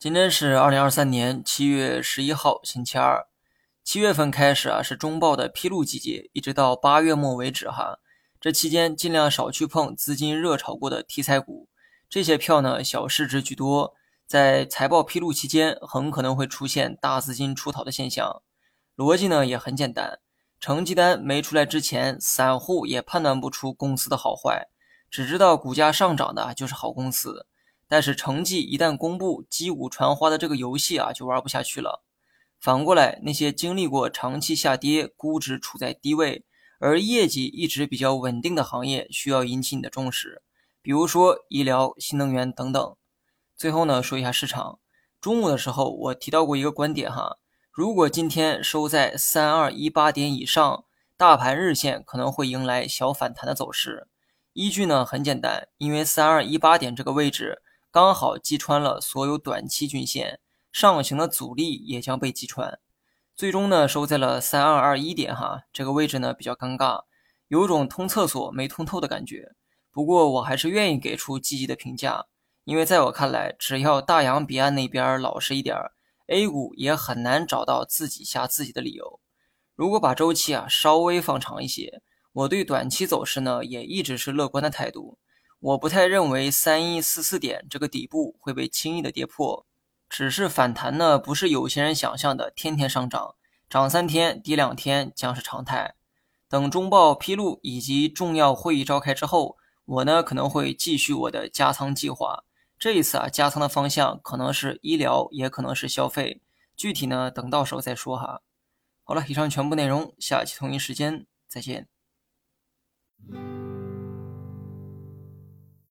今天是二零二三年七月十一号，星期二。七月份开始啊，是中报的披露季节，一直到八月末为止哈。这期间尽量少去碰资金热炒过的题材股，这些票呢小市值居多，在财报披露期间很可能会出现大资金出逃的现象。逻辑呢也很简单，成绩单没出来之前，散户也判断不出公司的好坏，只知道股价上涨的就是好公司。但是成绩一旦公布，击鼓传花的这个游戏啊，就玩不下去了。反过来，那些经历过长期下跌、估值处在低位，而业绩一直比较稳定的行业，需要引起你的重视，比如说医疗、新能源等等。最后呢，说一下市场。中午的时候，我提到过一个观点哈，如果今天收在三二一八点以上，大盘日线可能会迎来小反弹的走势。依据呢很简单，因为三二一八点这个位置。刚好击穿了所有短期均线，上行的阻力也将被击穿，最终呢收在了三二二一点哈，这个位置呢比较尴尬，有种通厕所没通透的感觉。不过我还是愿意给出积极的评价，因为在我看来，只要大洋彼岸那边老实一点，A 股也很难找到自己吓自己的理由。如果把周期啊稍微放长一些，我对短期走势呢也一直是乐观的态度。我不太认为三一四四点这个底部会被轻易的跌破，只是反弹呢，不是有些人想象的天天上涨，涨三天跌两天将是常态。等中报披露以及重要会议召开之后，我呢可能会继续我的加仓计划。这一次啊，加仓的方向可能是医疗，也可能是消费，具体呢等到时候再说哈。好了，以上全部内容，下期同一时间再见。